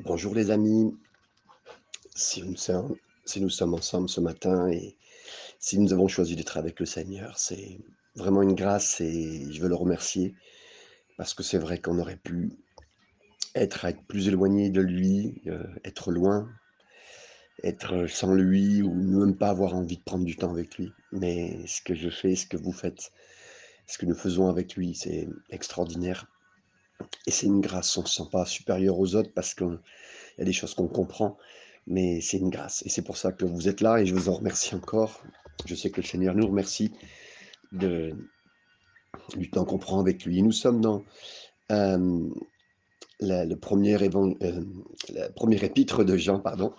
Bonjour les amis, si nous sommes, ensemble ce matin et si nous avons choisi d'être avec le Seigneur, c'est vraiment une grâce et je veux le remercier parce que c'est vrai qu'on aurait pu être plus éloigné de lui, euh, être loin, être sans lui ou ne même pas avoir envie de prendre du temps avec lui. Mais ce que je fais, ce que vous faites, ce que nous faisons avec lui, c'est extraordinaire. Et c'est une grâce, on ne se sent pas supérieur aux autres parce qu'il y a des choses qu'on comprend, mais c'est une grâce. Et c'est pour ça que vous êtes là et je vous en remercie encore. Je sais que le Seigneur nous remercie du temps qu'on prend avec lui. Nous sommes dans euh, le premier euh, épître de Jean, pardon.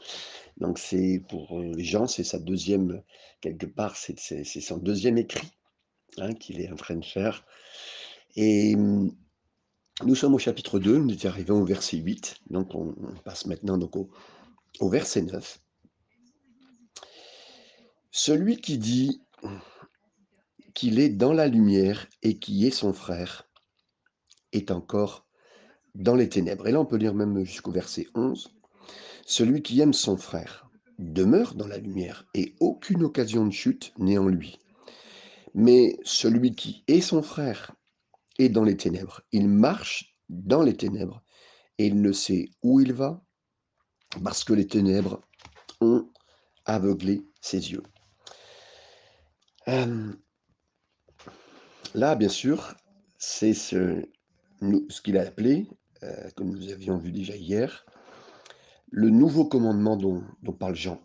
Donc c'est pour euh, Jean, c'est sa deuxième, quelque part, c'est son deuxième écrit hein, qu'il est en train de faire. Et nous sommes au chapitre 2, nous étions arrivés au verset 8, donc on, passe maintenant donc au, au verset 9. Celui qui dit qu'il est dans la lumière et qui est son frère est encore dans les ténèbres. Et là, on peut lire même jusqu'au verset 11. Celui qui aime son frère demeure dans la lumière et aucune occasion de chute n'est en lui. Mais celui qui est son frère est dans les ténèbres. Il marche dans les ténèbres et il ne sait où il va parce que les ténèbres ont aveuglé ses yeux. Là, bien sûr, c'est ce, ce qu'il a appelé, euh, comme nous avions vu déjà hier, le nouveau commandement dont parle Jean.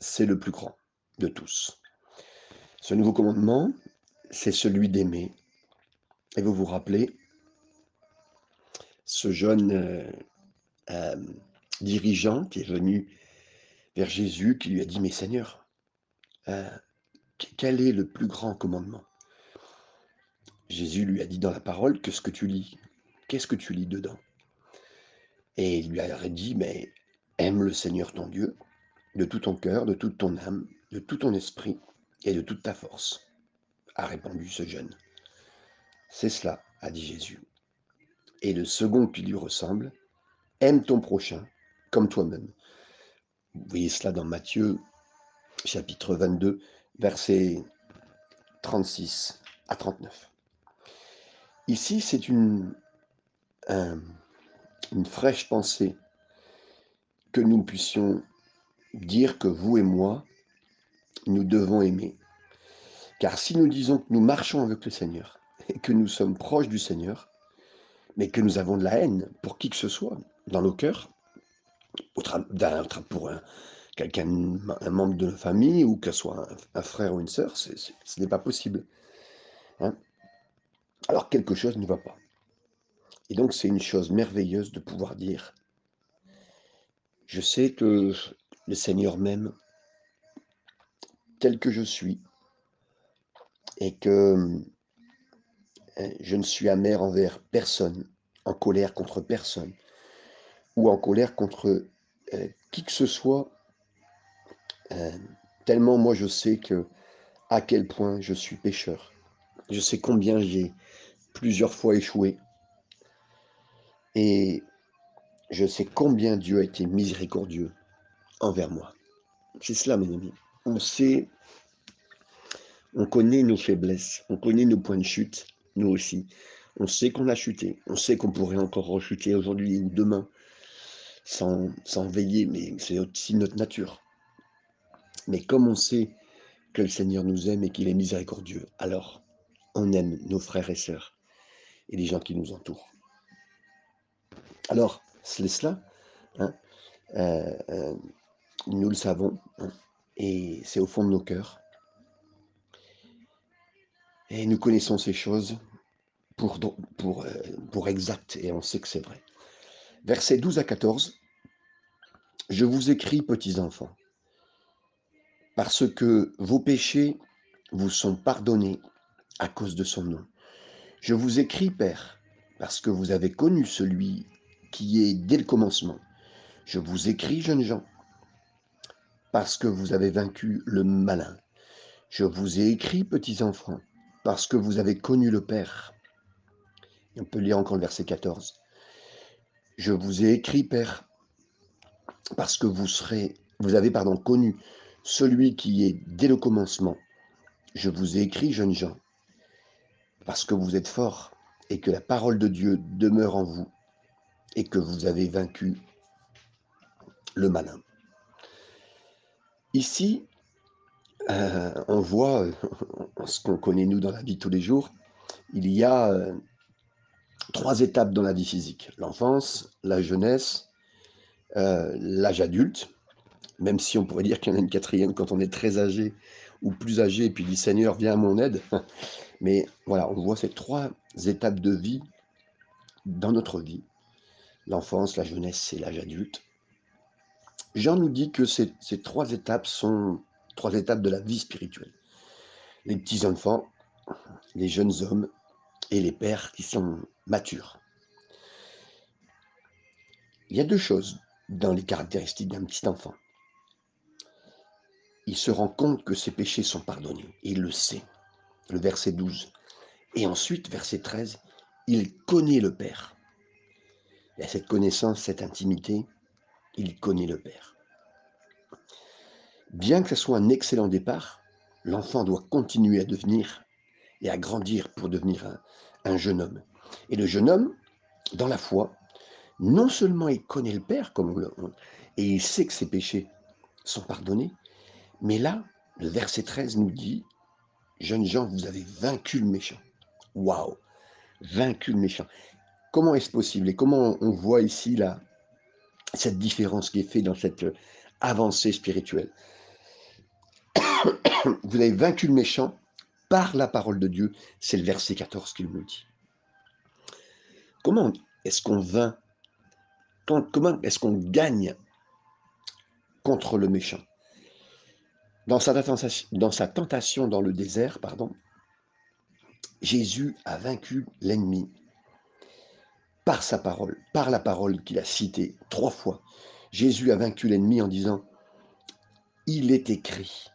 C'est le plus grand de tous. Ce nouveau commandement, c'est celui d'aimer et vous vous rappelez, ce jeune euh, euh, dirigeant qui est venu vers Jésus, qui lui a dit, mais Seigneur, euh, quel est le plus grand commandement? Jésus lui a dit dans la parole que ce que tu lis, qu'est-ce que tu lis dedans? Et il lui a dit, mais aime le Seigneur ton Dieu de tout ton cœur, de toute ton âme, de tout ton esprit et de toute ta force, a répondu ce jeune. C'est cela, a dit Jésus. Et le second qui lui ressemble, aime ton prochain comme toi-même. Vous voyez cela dans Matthieu chapitre 22, versets 36 à 39. Ici, c'est une, une fraîche pensée que nous puissions dire que vous et moi, nous devons aimer. Car si nous disons que nous marchons avec le Seigneur, que nous sommes proches du Seigneur, mais que nous avons de la haine pour qui que ce soit dans nos cœurs, pour un, quelqu'un, un membre de la famille, ou que ce soit un, frère ou une sœur, ce n'est pas possible. Hein. Alors quelque chose ne va pas. Et donc c'est une chose merveilleuse de pouvoir dire, je sais que le Seigneur m'aime tel que je suis, et que je ne suis amer envers personne, en colère contre personne, ou en colère contre euh, qui que ce soit, euh, tellement moi je sais à quel point je suis pécheur. Je sais combien j'ai plusieurs fois échoué. Et je sais combien Dieu a été miséricordieux envers moi. C'est cela, mes amis. On sait, on connaît nos faiblesses, on connaît nos points de chute, nous aussi. On sait qu'on a chuté, on sait qu'on pourrait encore rechuter aujourd'hui ou demain sans, sans veiller, mais c'est aussi notre nature. Mais comme on sait que le Seigneur nous aime et qu'il est miséricordieux, alors on aime nos frères et sœurs et les gens qui nous entourent. Alors, c'est cela, hein, euh, euh, nous le savons, hein, et c'est au fond de nos cœurs. Et nous connaissons ces choses pour, pour, euh, et on sait que c'est vrai. Versets 12 à 14. Je vous écris, petits enfants, parce que vos péchés vous sont pardonnés à cause de son nom. Je vous écris, Père, parce que vous avez connu celui qui est dès le commencement. Je vous écris, jeunes gens, parce que vous avez vaincu le malin. Je vous ai écrit, petits enfants, parce que vous avez connu le Père. on peut lire encore le verset 14. Je vous ai écrit, Père, parce que vous serez, vous avez pardon connu celui qui est dès le commencement. Je vous ai écrit, jeunes gens, parce que vous êtes forts et que la parole de Dieu demeure en vous et que vous avez vaincu le malin. Ici, euh, on voit euh, ce qu'on connaît nous dans la vie de tous les jours. Il y a euh, trois étapes dans la vie physique l'enfance, la jeunesse, l'âge adulte. Même si on pourrait dire qu'il y en a une quatrième quand on est très âgé ou plus âgé, et puis dit Seigneur, viens à mon aide. Mais voilà, on voit ces trois étapes de vie dans notre vie l'enfance, la jeunesse et l'âge adulte. Jean nous dit que ces, ces trois étapes sont trois étapes de la vie spirituelle. Les petits enfants, les jeunes hommes et les pères qui sont matures. Il y a deux choses dans les caractéristiques d'un petit enfant. Il se rend compte que ses péchés sont pardonnés. Il le sait. Le verset 12. Et ensuite, verset 13, il connaît le Père. Il a cette connaissance, cette intimité, il connaît le Père. Bien que ce soit un excellent départ, l'enfant doit continuer à devenir et à grandir pour devenir un, jeune homme. Et le jeune homme, dans la foi, non seulement il connaît le Père comme et il sait que ses péchés sont pardonnés, mais là, le verset 13 nous dit, jeunes gens, vous avez vaincu le méchant. Waouh Vaincu le méchant. Comment est-ce possible Et comment on voit ici là, cette différence qui est faite dans cette avancée spirituelle? vous avez vaincu le méchant par la parole de Dieu. C'est le verset 14 qu'il nous dit. Comment est-ce qu'on vainc? Comment est-ce qu'on gagne contre le méchant? Dans sa, tentation dans le désert, Jésus a vaincu l'ennemi par sa parole, par la parole qu'il a citée trois fois. Jésus a vaincu l'ennemi en disant, il est écrit.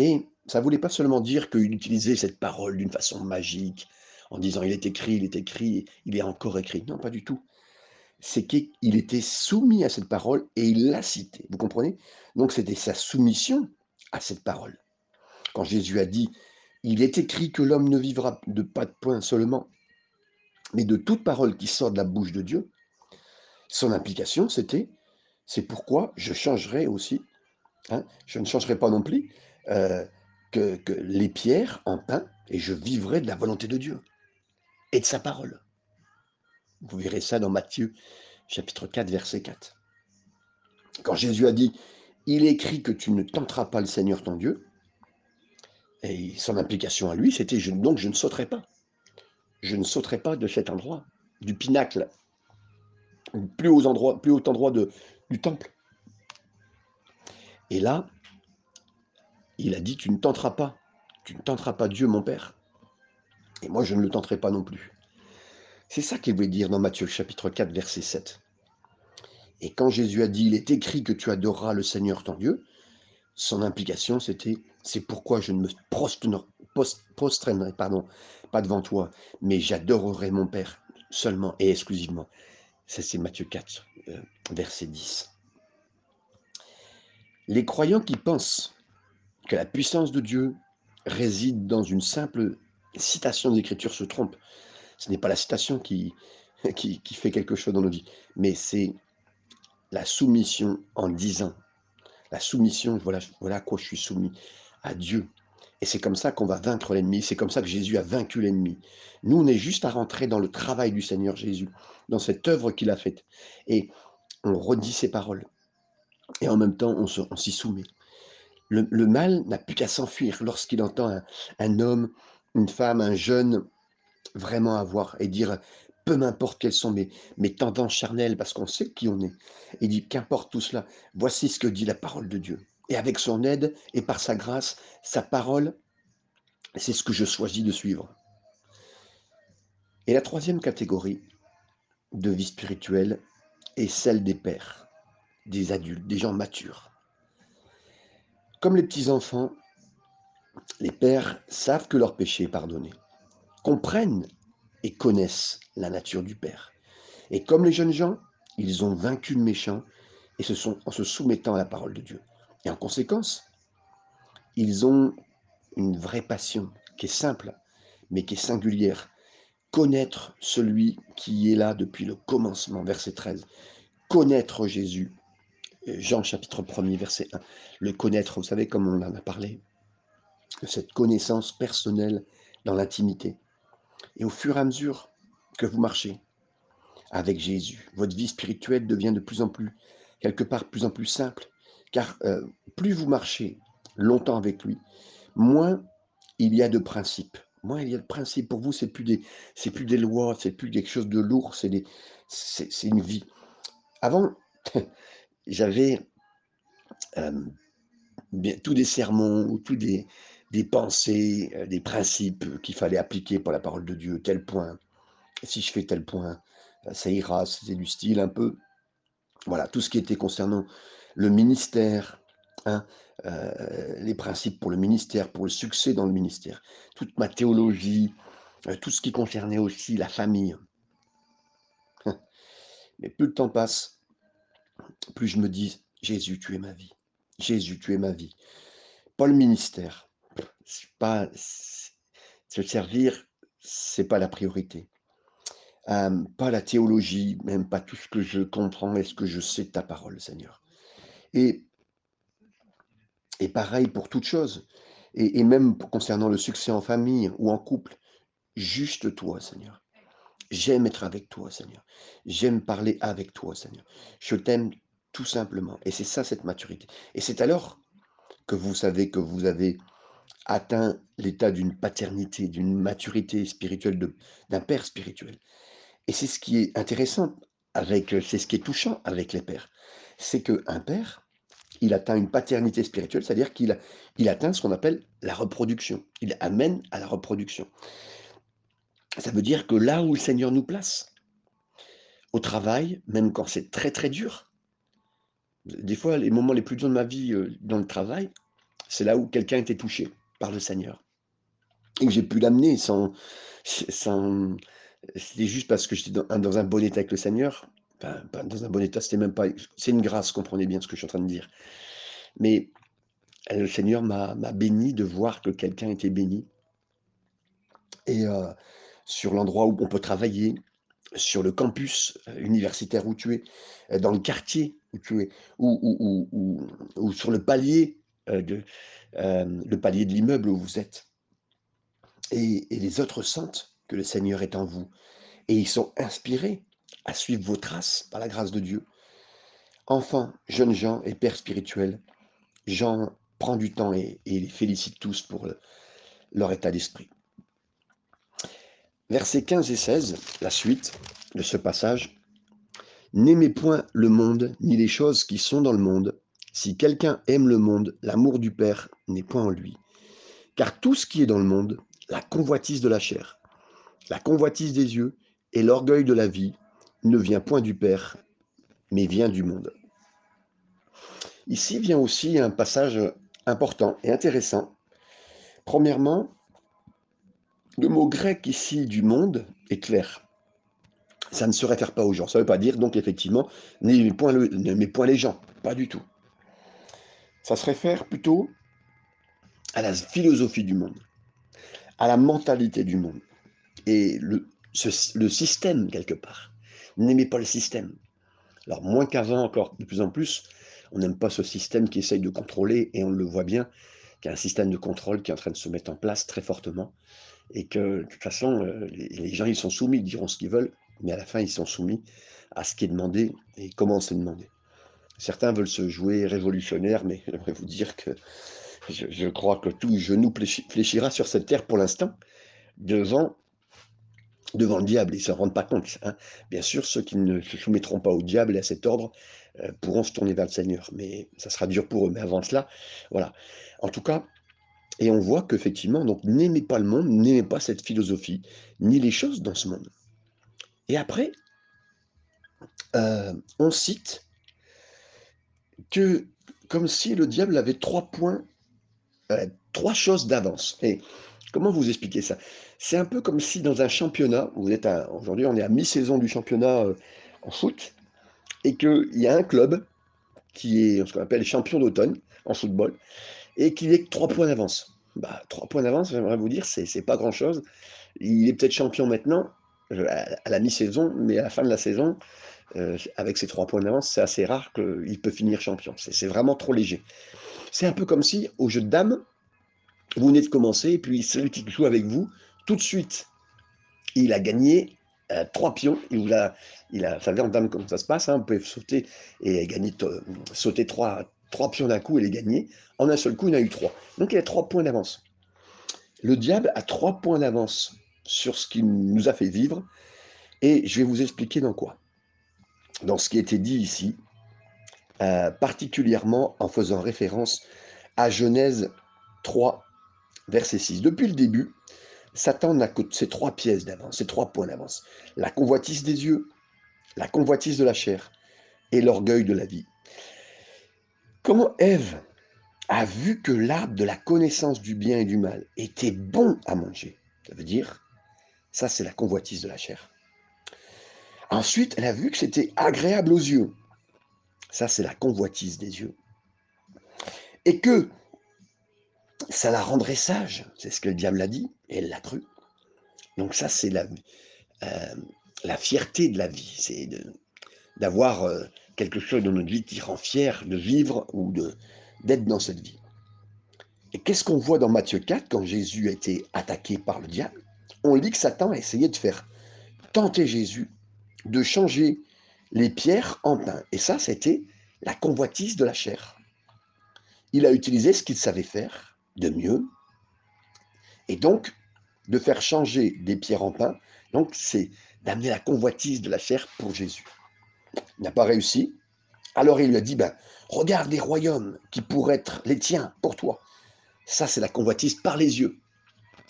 Et ça ne voulait pas seulement dire qu'il utilisait cette parole d'une façon magique, en disant il est écrit, il est écrit, il est encore écrit. Non, pas du tout. C'est qu'il était soumis à cette parole et il l'a citée. Vous comprenez? Donc c'était sa soumission à cette parole. Quand Jésus a dit, il est écrit que l'homme ne vivra de pas de point seulement, mais de toute parole qui sort de la bouche de Dieu, son implication, c'était, c'est pourquoi je changerai aussi, hein, je ne changerai pas non plus, euh, que, les pierres en pain et je vivrai de la volonté de Dieu et de sa parole. Vous verrez ça dans Matthieu chapitre 4, verset 4. Quand Jésus a dit, il écrit que tu ne tenteras pas le Seigneur ton Dieu, et son implication à lui, c'était donc je ne sauterai pas. Je ne sauterai pas de cet endroit, du pinacle, plus plus haut endroit de, du temple. Et là, il a dit, tu ne tenteras pas, tu ne tenteras pas Dieu, mon Père. Et moi, je ne le tenterai pas non plus. C'est ça qu'il voulait dire dans Matthieu chapitre 4, verset 7. Et quand Jésus a dit, il est écrit que tu adoreras le Seigneur ton Dieu, son implication, c'était, c'est pourquoi je ne me prostrenerai pardon, pas devant toi, mais j'adorerai mon Père seulement et exclusivement. Ça, c'est Matthieu 4, euh, verset 10. Les croyants qui pensent que la puissance de Dieu réside dans une simple citation d'écriture se trompe. Ce n'est pas la citation qui, qui, fait quelque chose dans nos vies, mais c'est la soumission en disant, la soumission, voilà, voilà à quoi je suis soumis, à Dieu. Et c'est comme ça qu'on va vaincre l'ennemi, c'est comme ça que Jésus a vaincu l'ennemi. Nous, on est juste à rentrer dans le travail du Seigneur Jésus, dans cette œuvre qu'il a faite. Et on redit ses paroles. Et en même temps, on s'y soumet le, mal n'a plus qu'à s'enfuir lorsqu'il entend un, homme, une femme, un jeune vraiment avoir et dire peu m'importe quelles sont mes, mes tendances charnelles, parce qu'on sait qui on est. Il dit qu'importe tout cela, voici ce que dit la parole de Dieu. Et avec son aide et par sa grâce, sa parole, c'est ce que je choisis de suivre. Et la troisième catégorie de vie spirituelle est celle des pères, des adultes, des gens matures. Comme les petits-enfants, les pères savent que leur péché est pardonné, comprennent et connaissent la nature du Père. Et comme les jeunes gens, ils ont vaincu le méchant en se soumettant à la parole de Dieu. Et en conséquence, ils ont une vraie passion qui est simple, mais qui est singulière. Connaître celui qui est là depuis le commencement, verset 13. Connaître Jésus, Jean chapitre 1er, verset 1. Le connaître, vous savez comme on en a parlé, cette connaissance personnelle dans l'intimité. Et au fur et à mesure que vous marchez avec Jésus, votre vie spirituelle devient de plus en plus, quelque part, plus en plus simple. Car euh, plus vous marchez longtemps avec lui, moins il y a de principes. Moins il y a de principes. Pour vous, c'est plus des, c'est plus des lois, c'est plus quelque chose de lourd, c'est c'est, une vie. Avant, j'avais euh, tous des sermons ou tous des, pensées, euh, des principes qu'il fallait appliquer pour la parole de Dieu, tel point. Si je fais tel point, euh, ça ira, c'est du style un peu. Voilà, tout ce qui était concernant le ministère, hein, les principes pour le ministère, pour le succès dans le ministère, toute ma théologie, tout ce qui concernait aussi la famille. Mais plus le temps passe, plus je me dis, Jésus, tu es ma vie. Jésus, tu es ma vie. Pas le ministère, pas se servir, c'est pas la priorité. pas la théologie, même pas tout ce que je comprends est ce que je sais ta parole, Seigneur. Et, et pareil pour toute chose. Et, et même concernant le succès en famille ou en couple, juste toi, Seigneur. J'aime être avec toi, Seigneur. J'aime parler avec toi, Seigneur. Je t'aime tout simplement. Et c'est ça, cette maturité. Et c'est alors que vous savez que vous avez atteint l'état d'une paternité, d'une maturité spirituelle d'un père spirituel. Et c'est ce qui est intéressant c'est ce qui est touchant avec les pères, c'est qu'un père, il atteint une paternité spirituelle, c'est-à-dire qu'il il atteint ce qu'on appelle la reproduction. Il amène à la reproduction. Ça veut dire que là où le Seigneur nous place, au travail, même quand c'est très très dur, des fois les moments les plus durs de ma vie euh, dans le travail, c'est là où quelqu'un était touché par le Seigneur. Et j'ai pu l'amener sans, c'était juste parce que j'étais dans, un bon état avec le Seigneur. Enfin, dans un bon état, c'était même pas. C'est une grâce, comprenez bien ce que je suis en train de dire. Mais le Seigneur m'a béni de voir que quelqu'un était béni. Et euh, sur l'endroit où on peut travailler, sur le campus universitaire où tu es, euh, dans le quartier où tu es, ou, sur le palier euh, de, euh, le palier de l'immeuble où vous êtes. Et, les autres sentent que le Seigneur est en vous. Et ils sont inspirés à suivre vos traces par la grâce de Dieu. Enfants, jeunes gens et pères spirituels, Jean prend du temps et, les félicite tous pour leur état d'esprit. Versets 15 et 16, la suite de ce passage. N'aimez point le monde, ni les choses qui sont dans le monde. Si quelqu'un aime le monde, l'amour du Père n'est point en lui. Car tout ce qui est dans le monde, la convoitise de la chair, la convoitise des yeux et l'orgueil de la vie, ne vient point du Père, mais vient du monde. Ici vient aussi un passage important et intéressant. Premièrement, le mot grec ici du monde est clair. Ça ne se réfère pas aux gens. Ça ne veut pas dire donc effectivement n'aimez point, point les gens. Pas du tout. Ça se réfère plutôt à la philosophie du monde, à la mentalité du monde et le, le système quelque part. N'aimez pas le système. Alors moins qu'avant encore, de plus en plus, on n'aime pas ce système qui essaye de contrôler et on le voit bien, qu'il y a un système de contrôle qui est en train de se mettre en place très fortement et que de toute façon, euh, les, gens ils sont soumis, ils diront ce qu'ils veulent, mais à la fin ils sont soumis à ce qui est demandé et comment c'est demandé. Certains veulent se jouer révolutionnaire, mais j'aimerais vous dire que je, crois que tout genou fléchira sur cette terre pour l'instant devant, devant le diable. Ils ne s'en rendent pas compte. Hein. Bien sûr, ceux qui ne se soumettront pas au diable et à cet ordre euh, pourront se tourner vers le Seigneur, mais ça sera dur pour eux. Mais avant cela, voilà. En tout cas, et on voit qu'effectivement, donc n'aimez pas le monde, n'aimez pas cette philosophie, ni les choses dans ce monde. Et après, euh, on cite que comme si le diable avait trois points, euh, trois choses d'avance. Et comment vous expliquer ça? C'est un peu comme si dans un championnat, vous êtes aujourd'hui on est à mi-saison du championnat euh, en foot, et qu'il y a un club qui est ce qu'on appelle champion d'automne en football, et qu'il est trois points d'avance. Bah, trois points d'avance, j'aimerais vous dire, c'est pas grand-chose. Il est peut-être champion maintenant, euh, à la mi-saison, mais à la fin de la saison, euh, avec ses trois points d'avance, c'est assez rare qu'il peut finir champion. C'est vraiment trop léger. C'est un peu comme si, au jeu de dames, vous venez de commencer, et puis celui qui joue avec vous, tout de suite, il a gagné euh, trois pions. Il a, il a, vous en dame comment ça se passe, hein, vous pouvez sauter et gagner, sauter trois, trois pions d'un coup et les gagner. En un seul coup, il a eu trois. Donc il a trois points d'avance. Le diable a trois points d'avance sur ce qu'il nous a fait vivre, et je vais vous expliquer dans quoi. Dans ce qui a été dit ici, euh, particulièrement en faisant référence à Genèse 3, verset 6. Depuis le début, Satan n'a que ces trois pièces d'avance, ces trois points d'avance. La convoitise des yeux, la convoitise de la chair et l'orgueil de la vie. Comment Ève a vu que l'arbre de la connaissance du bien et du mal était bon à manger Ça veut dire, ça c'est la convoitise de la chair. Ensuite, elle a vu que c'était agréable aux yeux. Ça c'est la convoitise des yeux. Et que ça la rendrait sage, c'est ce que le diable a dit, et elle l'a cru. Donc ça, c'est la, euh, la fierté de la vie, c'est d'avoir euh, quelque chose dans notre vie qui rend fier de vivre ou d'être dans cette vie. Et qu'est-ce qu'on voit dans Matthieu 4 quand Jésus a été attaqué par le diable? On lit que Satan a essayé de faire tenter Jésus de changer les pierres en pain. Et ça, c'était la convoitise de la chair. Il a utilisé ce qu'il savait faire, de mieux, et donc de faire changer des pierres en pain. Donc c'est d'amener la convoitise de la chair pour Jésus. N'a pas réussi. Alors il lui a dit, ben, regarde les royaumes qui pourraient être les tiens pour toi. Ça, c'est la convoitise par les yeux.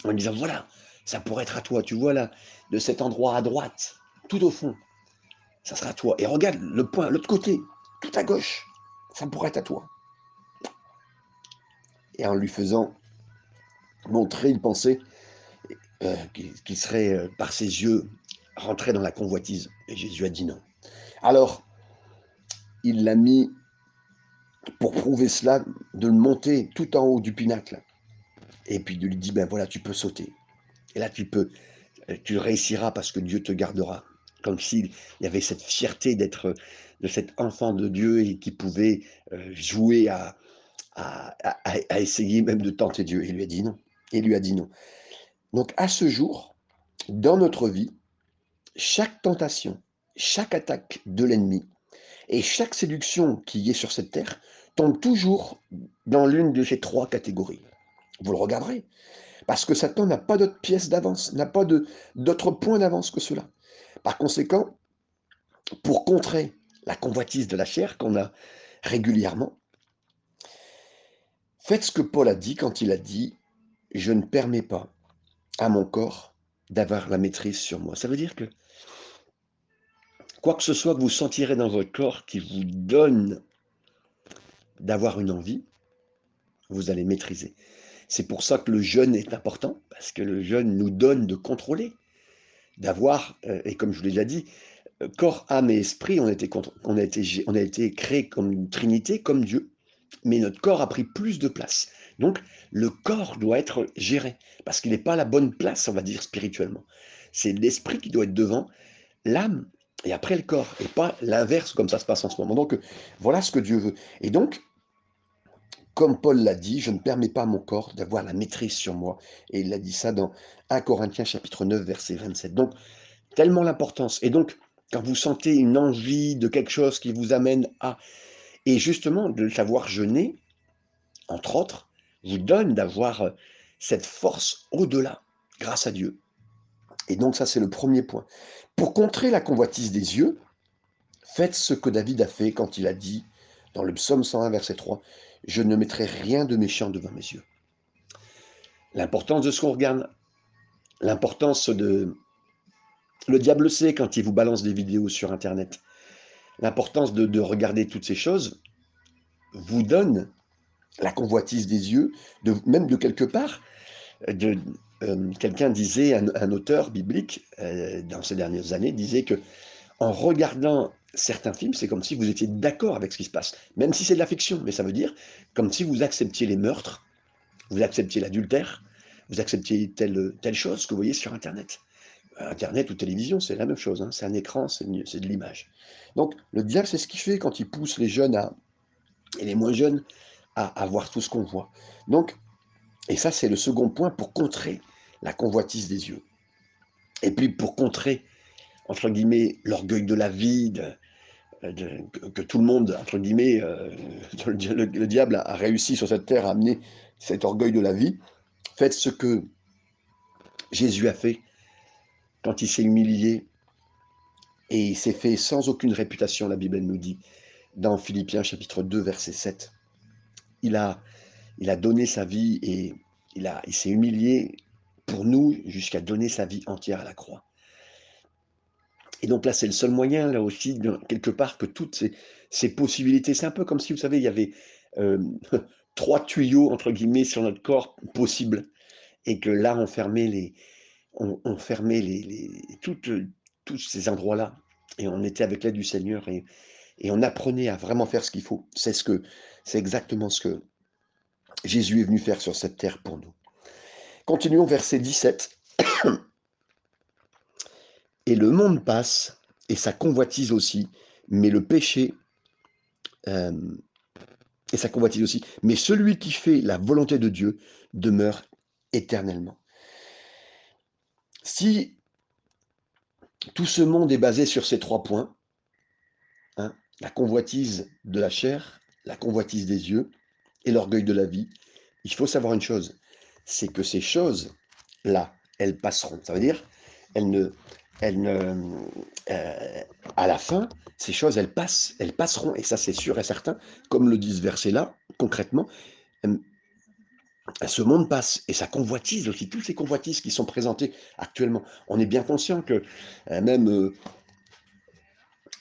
En disant, voilà, ça pourrait être à toi. Tu vois là, de cet endroit à droite, tout au fond, ça sera à toi. Et regarde le point, l'autre côté, tout à gauche, ça pourrait être à toi et en lui faisant montrer, il pensait euh, qu'il serait, euh, par ses yeux, rentré dans la convoitise. Et Jésus a dit non. Alors, il l'a mis, pour prouver cela, de le monter tout en haut du pinacle. Et puis de lui dire, ben voilà, tu peux sauter. Et là, tu peux, tu réussiras parce que Dieu te gardera. Comme s'il y avait cette fierté d'être, de cet enfant de Dieu et qui pouvait euh, jouer à, à, essayer même de tenter Dieu. Il lui a dit non. Il lui a dit non. Donc à ce jour, dans notre vie, chaque tentation, chaque attaque de l'ennemi et chaque séduction qui est sur cette terre tombe toujours dans l'une de ces trois catégories. Vous le regarderez. Parce que Satan n'a pas d'autre pièce d'avance, n'a pas d'autre point d'avance que cela. Par conséquent, pour contrer la convoitise de la chair qu'on a régulièrement, Faites ce que Paul a dit quand il a dit Je ne permets pas à mon corps d'avoir la maîtrise sur moi. Ça veut dire que quoi que ce soit que vous sentirez dans votre corps qui vous donne d'avoir une envie, vous allez maîtriser. C'est pour ça que le jeûne est important, parce que le jeûne nous donne de contrôler, d'avoir, euh, et comme je vous l'ai déjà dit, euh, corps, âme et esprit, on a été, été créés comme une trinité, comme Dieu mais notre corps a pris plus de place. Donc, le corps doit être géré, parce qu'il n'est pas à la bonne place, on va dire, spirituellement. C'est l'esprit qui doit être devant, l'âme, et après le corps, et pas l'inverse, comme ça se passe en ce moment. Donc, voilà ce que Dieu veut. Et donc, comme Paul l'a dit, je ne permets pas à mon corps d'avoir la maîtrise sur moi. Et il a dit ça dans 1 Corinthiens chapitre 9, verset 27. Donc, tellement l'importance. Et donc, quand vous sentez une envie de quelque chose qui vous amène à et justement, de savoir jeûner, entre autres, vous donne d'avoir euh, cette force au-delà, grâce à Dieu. Et donc ça, c'est le premier point. Pour contrer la convoitise des yeux, faites ce que David a fait quand il a dit, dans le psaume 101, verset 3, Je ne mettrai rien de méchant devant mes yeux. L'importance de ce qu'on regarde, l'importance de... Le diable sait quand il vous balance des vidéos sur Internet l'importance de, regarder toutes ces choses vous donne la convoitise des yeux, même de quelque part. De, euh, quelqu'un disait, un, auteur biblique, euh, dans ces dernières années, disait que en regardant certains films, c'est comme si vous étiez d'accord avec ce qui se passe, même si c'est de la fiction, mais ça veut dire comme si vous acceptiez les meurtres, vous acceptiez l'adultère, vous acceptiez telle, telle chose que vous voyez sur Internet. Internet ou télévision, c'est la même chose, hein. c'est un écran, c'est de l'image. Donc le diable, c'est ce qu'il fait quand il pousse les jeunes et les moins jeunes à, à voir tout ce qu'on voit. Donc, et ça c'est le second point pour contrer la convoitise des yeux. Et puis pour contrer, entre guillemets, l'orgueil de la vie, que, tout le monde, entre guillemets, euh, le, diable a, réussi sur cette terre à amener cet orgueil de la vie, faites ce que Jésus a fait quand il s'est humilié et il s'est fait sans aucune réputation, la Bible nous dit, dans Philippiens chapitre 2, verset 7. Il a, donné sa vie et il s'est humilié pour nous jusqu'à donner sa vie entière à la croix. Et donc là, c'est le seul moyen, là aussi, quelque part, que toutes ces, possibilités, c'est un peu comme si, vous savez, il y avait euh, trois tuyaux, entre guillemets, sur notre corps possibles, et que là, on fermait les, on, fermait les, tous ces endroits-là, et on était avec l'aide du Seigneur, et, et on apprenait à vraiment faire ce qu'il faut. C'est ce que, c'est exactement ce que Jésus est venu faire sur cette terre pour nous. Continuons verset 17. Et le monde passe, et sa convoitise aussi, mais le péché, euh, et sa convoitise aussi, mais celui qui fait la volonté de Dieu demeure éternellement. Si tout ce monde est basé sur ces trois points, hein, la convoitise de la chair, la convoitise des yeux et l'orgueil de la vie, il faut savoir une chose, c'est que ces choses-là, elles passeront. Ça veut dire, elles ne, elles ne, euh, à la fin, ces choses, elles passent, elles passeront, et ça c'est sûr et certain, comme le dit ce verset-là, concrètement, euh, ce monde passe, et ça convoitise aussi, tous ces convoitises qui sont présentées actuellement. On est bien conscient que euh, même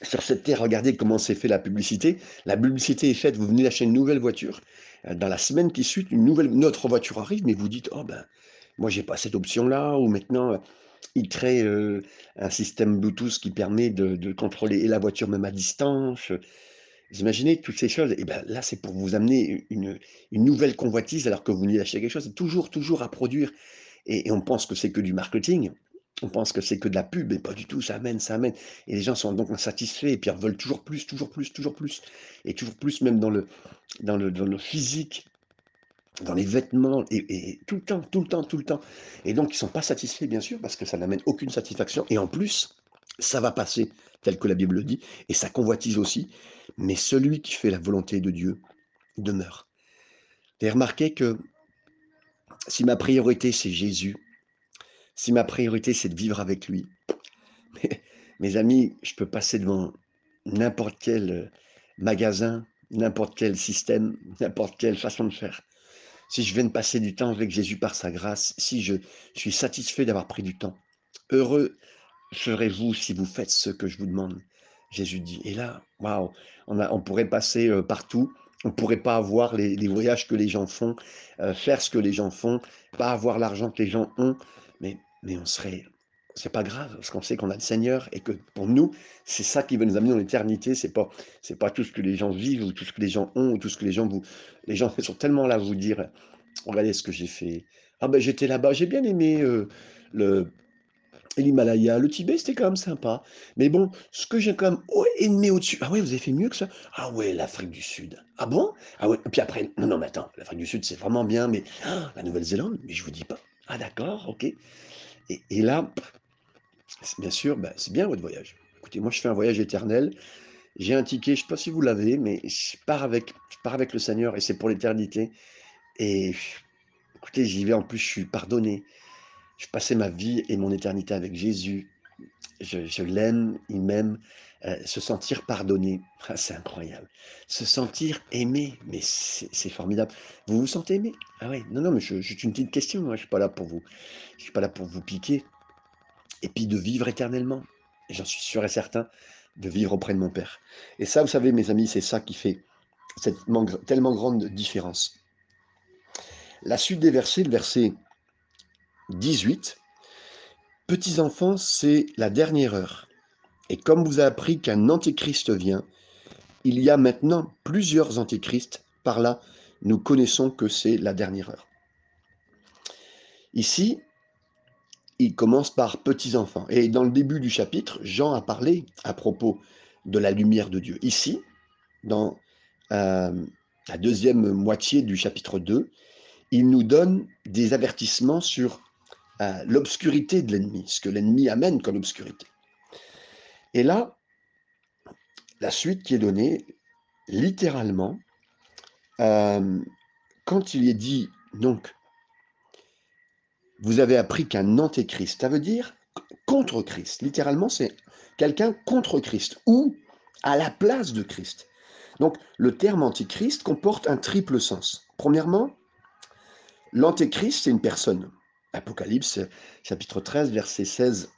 sur cette terre, regardez comment c'est fait la publicité. La publicité est faite, vous venez d'acheter une nouvelle voiture, dans la semaine qui suit, une nouvelle, notre voiture arrive, mais vous dites, oh ben, moi j'ai pas cette option-là, ou maintenant il crée euh, un système Bluetooth qui permet de, contrôler la voiture même à distance. Vous imaginez toutes ces choses, et ben là c'est pour vous amener une, nouvelle convoitise alors que vous venez d'acheter quelque chose, c'est toujours, toujours à produire. Et, on pense que c'est que du marketing, on pense que c'est que de la pub, mais pas du tout, ça amène, ça amène. Et les gens sont donc insatisfaits, et puis ils veulent toujours plus, toujours plus, toujours plus, et toujours plus même dans le, dans le, dans le physique, dans les vêtements, et, tout le temps, tout le temps, tout le temps. Et donc, ils ne sont pas satisfaits, bien sûr, parce que ça n'amène aucune satisfaction. Et en plus, ça va passer, tel que la Bible le dit, et ça convoitise aussi. Mais celui qui fait la volonté de Dieu demeure. Vous remarqué que si ma priorité, c'est Jésus, si ma priorité, c'est de vivre avec lui, mes amis, je peux passer devant n'importe quel magasin, n'importe quel système, n'importe quelle façon de faire si je viens de passer du temps avec Jésus par sa grâce, si je suis satisfait d'avoir pris du temps, heureux serez-vous si vous faites ce que je vous demande? Jésus dit. Et là, waouh, on, on pourrait passer euh, partout, on ne pourrait pas avoir les, voyages que les gens font, euh, faire ce que les gens font, pas avoir l'argent que les gens ont, mais, on serait, c'est pas grave, parce qu'on sait qu'on a le Seigneur et que pour nous, c'est ça qui va nous amener dans l'éternité. C'est pas, c'est pas tout ce que les gens vivent ou tout ce que les gens ont ou tout ce que les gens vous, les gens sont tellement là à vous dire, regardez ce que j'ai fait. Ah ben j'étais là-bas, j'ai bien aimé euh, l'Himalaya, le Tibet, c'était quand même sympa. Mais bon, ce que j'ai quand même aimé au-dessus. Ah ouais, vous avez fait mieux que ça Ah ouais, l'Afrique du Sud. Ah bon? Ah ouais, et puis après, non, non, mais attends, l'Afrique du Sud, c'est vraiment bien, mais ah, la Nouvelle-Zélande, mais je vous dis pas. Ah d'accord, ok. Et, là, Bien sûr, bah, c'est bien votre voyage. Écoutez, moi je fais un voyage éternel. J'ai un ticket, je ne sais pas si vous l'avez, mais je pars avec, je pars avec le Seigneur et c'est pour l'éternité. Et écoutez, j'y vais en plus, je suis pardonné. Je passais ma vie et mon éternité avec Jésus. Je, l'aime, il m'aime. Euh, se sentir pardonné, ah, c'est incroyable. Se sentir aimé, mais c'est formidable. Vous vous sentez aimé? Ah oui, non, non, mais je, une petite question. Moi, je suis pas là pour vous, je suis pas là pour vous piquer et puis de vivre éternellement. J'en suis sûr et certain de vivre auprès de mon Père. Et ça, vous savez, mes amis, c'est ça qui fait cette tellement grande différence. La suite des versets, le verset 18, Petits enfants, c'est la dernière heure. Et comme vous avez appris qu'un antéchrist vient, il y a maintenant plusieurs antéchrists. Par là, nous connaissons que c'est la dernière heure. Ici, il commence par petits-enfants. Et dans le début du chapitre, Jean a parlé à propos de la lumière de Dieu. Ici, dans euh, la deuxième moitié du chapitre 2, il nous donne des avertissements sur euh, l'obscurité de l'ennemi, ce que l'ennemi amène comme obscurité. Et là, la suite qui est donnée, littéralement, euh, quand il est dit, donc, vous avez appris qu'un antéchrist, ça veut dire contre Christ. Littéralement, c'est quelqu'un contre Christ ou à la place de Christ. Donc, le terme antéchrist comporte un triple sens. Premièrement, l'antéchrist, c'est une personne. Apocalypse, chapitre 13, verset 16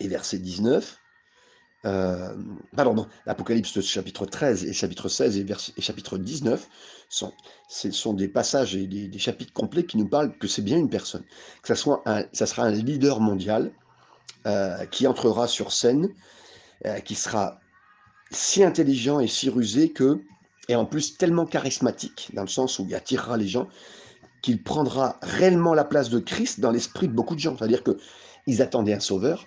et verset 19. Euh, pardon, non, l'Apocalypse chapitre 13 et chapitre 16 et, et chapitre 19 sont, ce sont des passages et des, chapitres complets qui nous parlent que c'est bien une personne, que ça, soit un, ça sera un leader mondial euh, qui entrera sur scène, euh, qui sera si intelligent et si rusé que, et en plus tellement charismatique, dans le sens où il attirera les gens, qu'il prendra réellement la place de Christ dans l'esprit de beaucoup de gens. C'est-à-dire qu'ils attendaient un sauveur,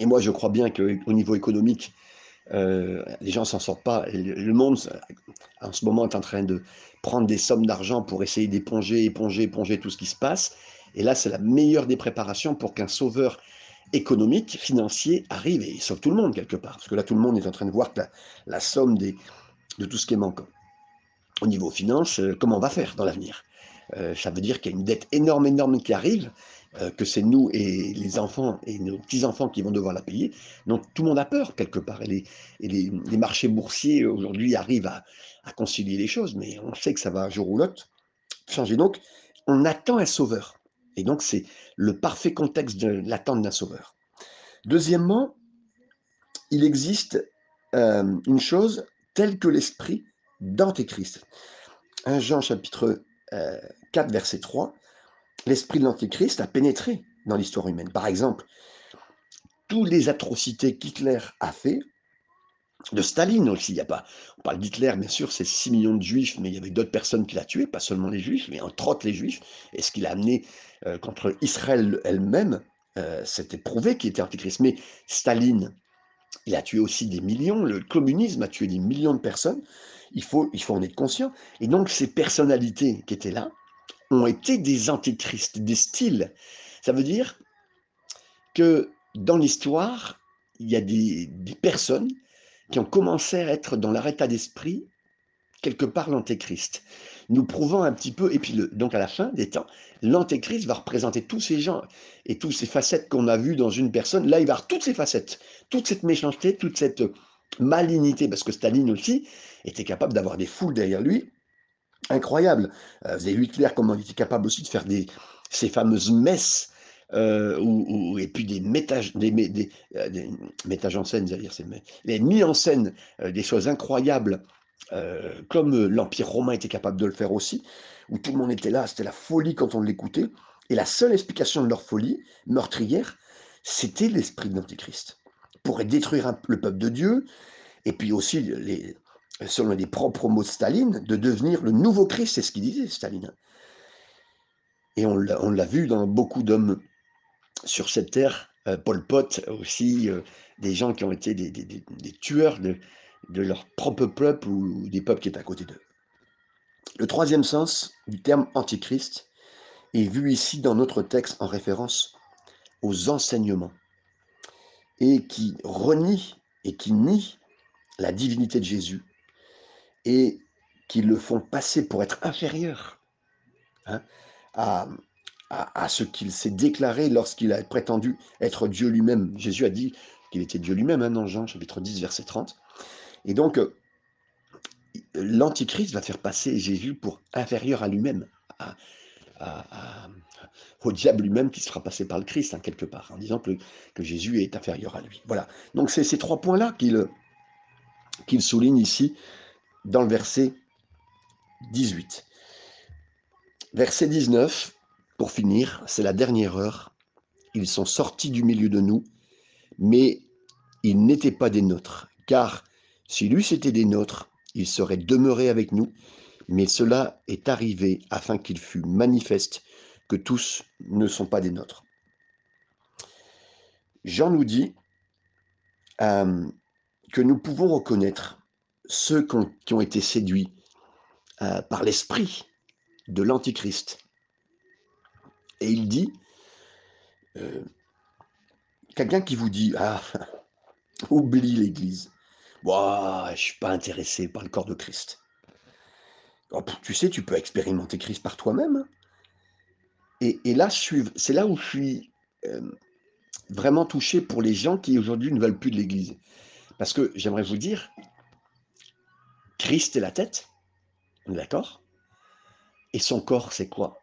et moi, je crois bien qu'au niveau économique, euh, les gens s'en sortent pas. Le monde, en ce moment, est en train de prendre des sommes d'argent pour essayer d'éponger, éponger, éponger tout ce qui se passe. Et là, c'est la meilleure des préparations pour qu'un sauveur économique, financier arrive et sauve tout le monde quelque part. Parce que là, tout le monde est en train de voir que la, somme de tout ce qui est manquant. Au niveau finance, euh, comment on va faire dans l'avenir? Euh, Ça veut dire qu'il y a une dette énorme, énorme qui arrive euh, que c'est nous et les enfants et nos petits-enfants qui vont devoir la payer. Donc tout le monde a peur quelque part. Et les, marchés boursiers aujourd'hui arrivent à, concilier les choses, mais on sait que ça va un jour ou l'autre changer. Donc on attend un sauveur. Et donc c'est le parfait contexte de l'attente d'un sauveur. Deuxièmement, il existe euh, une chose telle que l'esprit d'Antéchrist. 1 Jean chapitre 4 euh, verset 3 l'esprit de l'Antéchrist a pénétré dans l'histoire humaine. Par exemple, toutes les atrocités qu'Hitler a fait, de Staline aussi, il y a pas, on parle d'Hitler, bien sûr, c'est 6 millions de juifs, mais il y avait d'autres personnes qui l'a tué, pas seulement les juifs, mais entre autres les juifs, et ce qu'il a amené euh, contre Israël elle-même, euh, c'était prouvé qu'il était antéchrist. Mais Staline, il a tué aussi des millions, le communisme a tué des millions de personnes, il faut, il faut en être conscient. Et donc ces personnalités qui étaient là, ont été des antéchrists, des styles. Ça veut dire que dans l'histoire, il y a des, personnes qui ont commencé à être dans leur état d'esprit quelque part l'antéchrist. Nous prouvons un petit peu, et puis donc à la fin des temps, l'antéchrist va représenter tous ces gens et toutes ces facettes qu'on a vues dans une personne. Là, il va avoir toutes ces facettes, toute cette méchanceté, toute cette malignité, parce que Staline aussi était capable d'avoir des foules derrière lui, incroyable. Euh, vous avez vu Hitler comment il était capable aussi de faire ces fameuses messes euh, ou, et puis des métages, des, euh, métages en scène, c'est-à-dire les mis en scène des choses incroyables, comme l'Empire romain était capable de le faire aussi, où tout le monde était là, c'était la folie quand on l'écoutait, et la seule explication de leur folie meurtrière, c'était l'esprit de l'Antéchrist, pour détruire le peuple de Dieu, et puis aussi les, selon les propres mots de Staline, de devenir le nouveau Christ, c'est ce qu'il disait, Staline. Et on l'a vu dans beaucoup d'hommes sur cette terre, euh, Pol Pot aussi, euh, des gens qui ont été des, tueurs de, leur propre peuple ou des peuples qui étaient à côté d'eux. Le troisième sens du terme antichrist est vu ici dans notre texte en référence aux enseignements et qui renie et qui nie la divinité de Jésus et qui le font passer pour être inférieur hein, à, à, ce qu'il s'est déclaré lorsqu'il a prétendu être Dieu lui-même. Jésus a dit qu'il était Dieu lui-même hein, dans Jean chapitre 10 verset 30. Et donc, euh, l'Antichrist va faire passer Jésus pour inférieur à lui-même, au diable lui-même qui sera passé par le Christ, hein, quelque part, en disant que, que, Jésus est inférieur à lui. Voilà. Donc c'est ces trois points-là qu'il qu'il souligne ici dans le verset 18. Verset 19, pour finir, c'est la dernière heure. Ils sont sortis du milieu de nous, mais ils n'étaient pas des nôtres, car s'ils eussent été des nôtres, ils seraient demeurés avec nous, mais cela est arrivé afin qu'il fût manifeste que tous ne sont pas des nôtres. Jean nous dit euh, que nous pouvons reconnaître ceux qui ont, été séduits euh, par l'esprit de l'Antichrist. Et il dit, euh, quelqu'un qui vous dit, ah, oublie l'Église, je suis pas intéressé par le corps de Christ. Oh, tu sais, tu peux expérimenter Christ par toi-même. Et, et, là, c'est là où je suis vraiment touché pour les gens qui aujourd'hui ne veulent plus de l'Église. Parce que j'aimerais vous dire, Christ est la tête, d'accord? Et son corps, c'est quoi?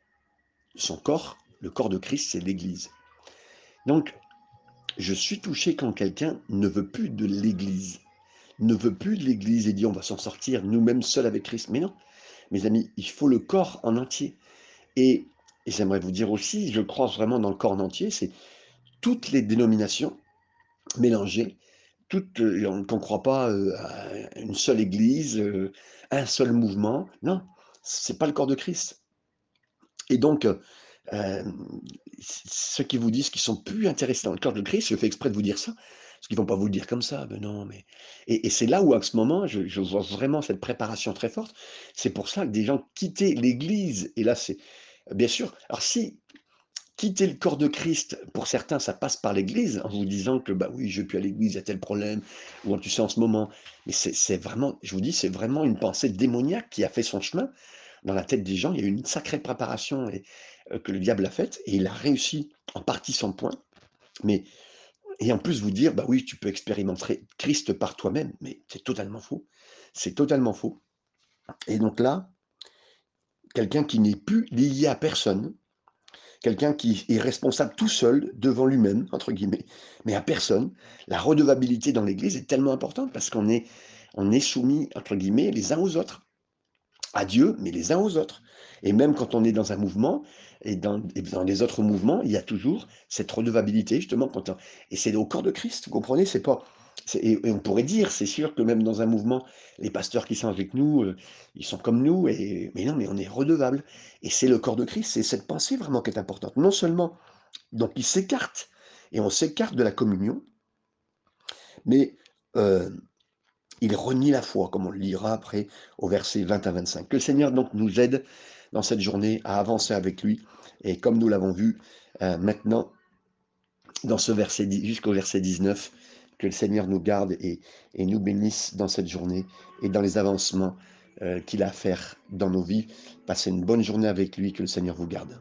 Son corps, le corps de Christ, c'est l'Église. Donc, je suis touché quand quelqu'un ne veut plus de l'Église, ne veut plus de l'Église et dit on va s'en sortir nous-mêmes seuls avec Christ. Mais non, mes amis, il faut le corps en entier. Et, et j'aimerais vous dire aussi, je crois vraiment dans le corps en entier, c'est toutes les dénominations mélangées, toutes, euh, ne croit pas euh, à une seule église, euh, un seul mouvement. Non, c'est pas le corps de Christ. Et donc, ceux qui vous disent qu'ils sont plus intéressés dans le corps de Christ, je fais exprès de vous dire ça, parce qu'ils vont pas vous le dire comme ça. Ben non, mais et, c'est là où à ce moment, je, je, vois vraiment cette préparation très forte. C'est pour ça que des gens quittaient l'Église. Et là, c'est bien sûr. Alors si quitter le corps de Christ, pour certains, ça passe par l'Église, en vous disant que, bah oui, je vais plus à l'Église, il y a tel problème, ou tu sais, en ce moment. Mais c'est vraiment, je vous dis, c'est vraiment une pensée démoniaque qui a fait son chemin dans la tête des gens. Il y a eu une sacrée préparation euh, que le diable a faite, et il a réussi en partie son point. Mais, et en plus, vous dire, bah oui, tu peux expérimenter Christ par toi-même, mais c'est totalement faux. C'est totalement faux. Et donc là, quelqu'un qui n'est plus lié à personne, quelqu'un qui est responsable tout seul devant lui-même, entre guillemets, mais à personne. La redevabilité dans l'Église est tellement importante parce qu'on est, soumis, entre guillemets, les uns aux autres. À Dieu, mais les uns aux autres. Et même quand on est dans un mouvement, et dans, dans les autres mouvements, il y a toujours cette redevabilité, justement. Quand et c'est au corps de Christ, vous comprenez C'est pas et, on pourrait dire, c'est sûr que même dans un mouvement, les pasteurs qui sont avec nous, euh, ils sont comme nous, et, mais non, mais on est redevable. Et c'est le corps de Christ, c'est cette pensée vraiment qui est importante. Non seulement, donc il s'écarte, et on s'écarte de la communion, mais euh, il renie la foi, comme on le lira après au verset 20 à 25. Que le Seigneur donc nous aide dans cette journée à avancer avec lui, et comme nous l'avons vu euh, maintenant, dans ce verset jusqu'au verset 19, que le Seigneur nous garde et, nous bénisse dans cette journée et dans les avancements euh, qu'il a à faire dans nos vies. Passez une bonne journée avec lui, que le Seigneur vous garde.